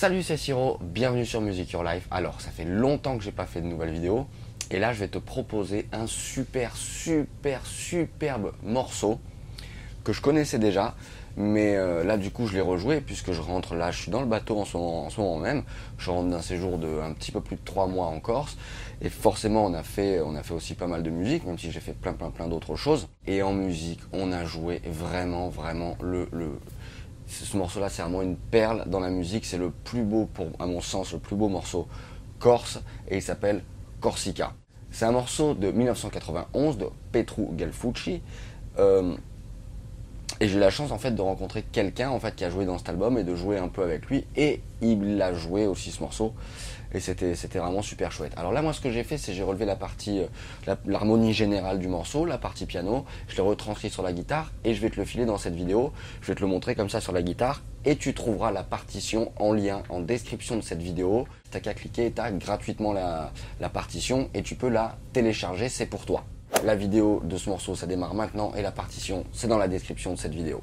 Salut c'est Siro, bienvenue sur Music Your Life. Alors ça fait longtemps que j'ai pas fait de nouvelles vidéos. Et là je vais te proposer un super super superbe morceau que je connaissais déjà. Mais euh, là du coup je l'ai rejoué. Puisque je rentre là, je suis dans le bateau en ce moment, même, je rentre d'un séjour de un petit peu plus de trois mois en Corse. Et forcément on a fait on a fait aussi pas mal de musique même si j'ai fait plein plein plein d'autres choses. Et en musique on a joué vraiment vraiment le, le ce morceau-là, c'est vraiment une perle dans la musique. C'est le plus beau, pour, à mon sens, le plus beau morceau corse et il s'appelle Corsica. C'est un morceau de 1991 de Petru Galfucci. Euh, et j'ai eu la chance en fait de rencontrer quelqu'un en fait qui a joué dans cet album et de jouer un peu avec lui. Et il a joué aussi ce morceau et c'était c'était vraiment super chouette. Alors là moi ce que j'ai fait c'est j'ai relevé la partie euh, l'harmonie générale du morceau, la partie piano, je l'ai retranscrit sur la guitare et je vais te le filer dans cette vidéo. Je vais te le montrer comme ça sur la guitare et tu trouveras la partition en lien en description de cette vidéo. T'as qu'à cliquer, t'as gratuitement la, la partition et tu peux la télécharger, c'est pour toi. La vidéo de ce morceau ça démarre maintenant et la partition c'est dans la description de cette vidéo.